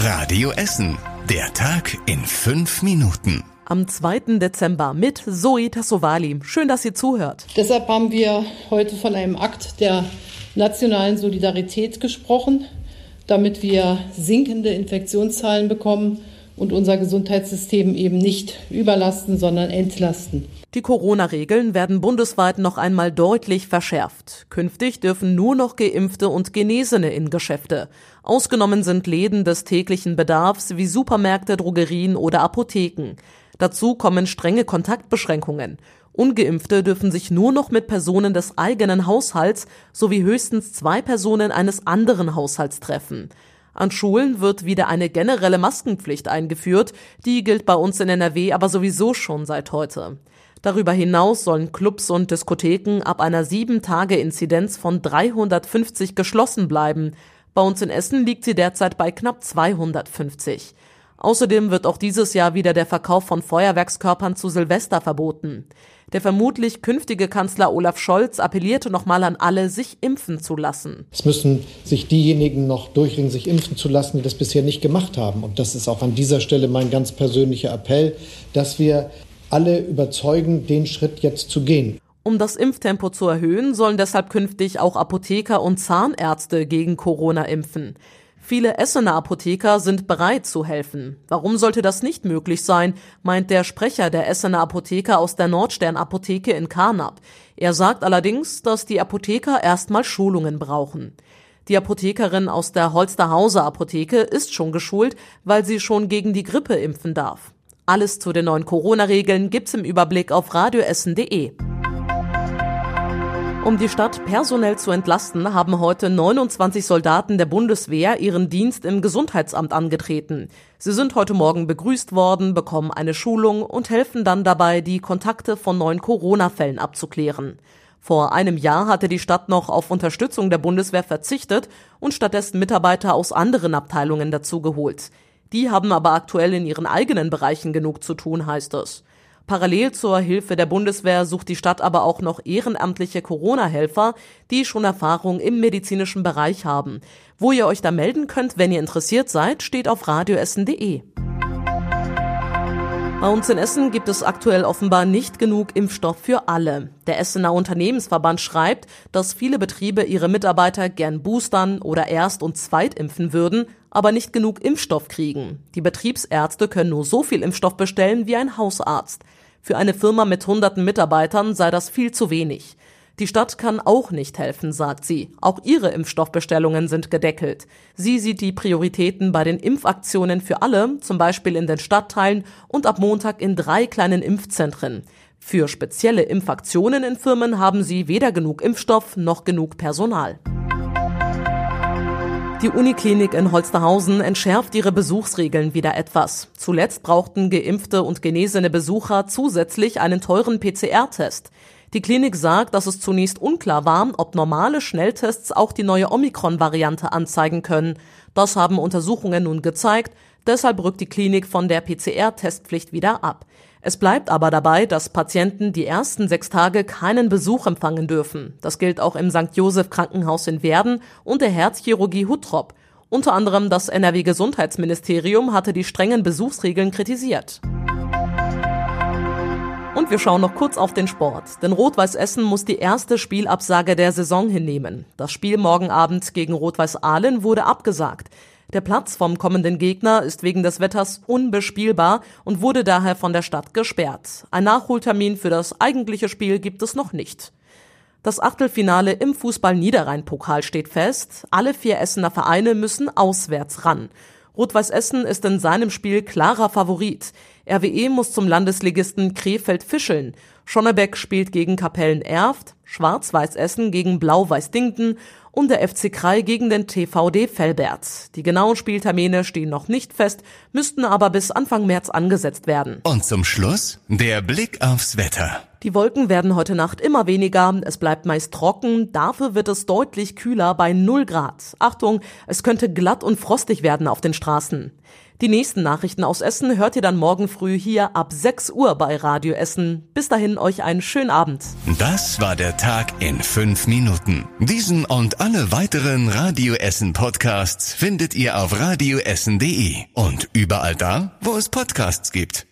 Radio Essen. Der Tag in fünf Minuten. Am 2. Dezember mit Zoe Tassovali. Schön, dass ihr zuhört. Deshalb haben wir heute von einem Akt der nationalen Solidarität gesprochen, damit wir sinkende Infektionszahlen bekommen und unser Gesundheitssystem eben nicht überlasten, sondern entlasten. Die Corona-Regeln werden bundesweit noch einmal deutlich verschärft. Künftig dürfen nur noch Geimpfte und Genesene in Geschäfte. Ausgenommen sind Läden des täglichen Bedarfs wie Supermärkte, Drogerien oder Apotheken. Dazu kommen strenge Kontaktbeschränkungen. Ungeimpfte dürfen sich nur noch mit Personen des eigenen Haushalts sowie höchstens zwei Personen eines anderen Haushalts treffen. An Schulen wird wieder eine generelle Maskenpflicht eingeführt, die gilt bei uns in NRW aber sowieso schon seit heute. Darüber hinaus sollen Clubs und Diskotheken ab einer 7-Tage-Inzidenz von 350 geschlossen bleiben. Bei uns in Essen liegt sie derzeit bei knapp 250. Außerdem wird auch dieses Jahr wieder der Verkauf von Feuerwerkskörpern zu Silvester verboten. Der vermutlich künftige Kanzler Olaf Scholz appellierte nochmal an alle, sich impfen zu lassen. Es müssen sich diejenigen noch durchringen, sich impfen zu lassen, die das bisher nicht gemacht haben. Und das ist auch an dieser Stelle mein ganz persönlicher Appell, dass wir alle überzeugen, den Schritt jetzt zu gehen. Um das Impftempo zu erhöhen, sollen deshalb künftig auch Apotheker und Zahnärzte gegen Corona impfen. Viele Essener Apotheker sind bereit zu helfen. Warum sollte das nicht möglich sein, meint der Sprecher der Essener Apotheker aus der Nordstern Apotheke in Karnap. Er sagt allerdings, dass die Apotheker erstmal Schulungen brauchen. Die Apothekerin aus der Holsterhauser Apotheke ist schon geschult, weil sie schon gegen die Grippe impfen darf. Alles zu den neuen Corona-Regeln gibt's im Überblick auf radioessen.de. Um die Stadt personell zu entlasten, haben heute 29 Soldaten der Bundeswehr ihren Dienst im Gesundheitsamt angetreten. Sie sind heute Morgen begrüßt worden, bekommen eine Schulung und helfen dann dabei, die Kontakte von neuen Corona-Fällen abzuklären. Vor einem Jahr hatte die Stadt noch auf Unterstützung der Bundeswehr verzichtet und stattdessen Mitarbeiter aus anderen Abteilungen dazugeholt. Die haben aber aktuell in ihren eigenen Bereichen genug zu tun, heißt es. Parallel zur Hilfe der Bundeswehr sucht die Stadt aber auch noch ehrenamtliche Corona-Helfer, die schon Erfahrung im medizinischen Bereich haben. Wo ihr euch da melden könnt, wenn ihr interessiert seid, steht auf radioessen.de. Bei uns in Essen gibt es aktuell offenbar nicht genug Impfstoff für alle. Der Essener Unternehmensverband schreibt, dass viele Betriebe ihre Mitarbeiter gern boostern oder erst und zweitimpfen würden, aber nicht genug Impfstoff kriegen. Die Betriebsärzte können nur so viel Impfstoff bestellen wie ein Hausarzt. Für eine Firma mit hunderten Mitarbeitern sei das viel zu wenig. Die Stadt kann auch nicht helfen, sagt sie. Auch ihre Impfstoffbestellungen sind gedeckelt. Sie sieht die Prioritäten bei den Impfaktionen für alle, zum Beispiel in den Stadtteilen und ab Montag in drei kleinen Impfzentren. Für spezielle Impfaktionen in Firmen haben sie weder genug Impfstoff noch genug Personal. Die Uniklinik in Holsterhausen entschärft ihre Besuchsregeln wieder etwas. Zuletzt brauchten geimpfte und genesene Besucher zusätzlich einen teuren PCR-Test. Die Klinik sagt, dass es zunächst unklar war, ob normale Schnelltests auch die neue Omikron-Variante anzeigen können. Das haben Untersuchungen nun gezeigt. Deshalb rückt die Klinik von der PCR-Testpflicht wieder ab. Es bleibt aber dabei, dass Patienten die ersten sechs Tage keinen Besuch empfangen dürfen. Das gilt auch im St. Joseph Krankenhaus in Werden und der Herzchirurgie Huttrop. Unter anderem das NRW Gesundheitsministerium hatte die strengen Besuchsregeln kritisiert. Und wir schauen noch kurz auf den Sport. Denn Rot-Weiß Essen muss die erste Spielabsage der Saison hinnehmen. Das Spiel morgen Abend gegen Rot-Weiß Ahlen wurde abgesagt. Der Platz vom kommenden Gegner ist wegen des Wetters unbespielbar und wurde daher von der Stadt gesperrt. Ein Nachholtermin für das eigentliche Spiel gibt es noch nicht. Das Achtelfinale im Fußball-Niederrhein-Pokal steht fest. Alle vier Essener Vereine müssen auswärts ran. Rot-Weiß Essen ist in seinem Spiel klarer Favorit. RWE muss zum Landesligisten Krefeld fischeln. Schonnebeck spielt gegen Kapellen Erft, Schwarz-Weiß Essen gegen Blau-Weiß Dingten und der FC Krei gegen den TVD Felbert. Die genauen Spieltermine stehen noch nicht fest, müssten aber bis Anfang März angesetzt werden. Und zum Schluss der Blick aufs Wetter. Die Wolken werden heute Nacht immer weniger, es bleibt meist trocken, dafür wird es deutlich kühler bei 0 Grad. Achtung, es könnte glatt und frostig werden auf den Straßen. Die nächsten Nachrichten aus Essen hört ihr dann morgen früh hier ab 6 Uhr bei Radio Essen. Bis dahin euch einen schönen Abend. Das war der Tag in fünf Minuten. Diesen und alle weiteren Radio Essen Podcasts findet ihr auf radioessen.de und überall da, wo es Podcasts gibt.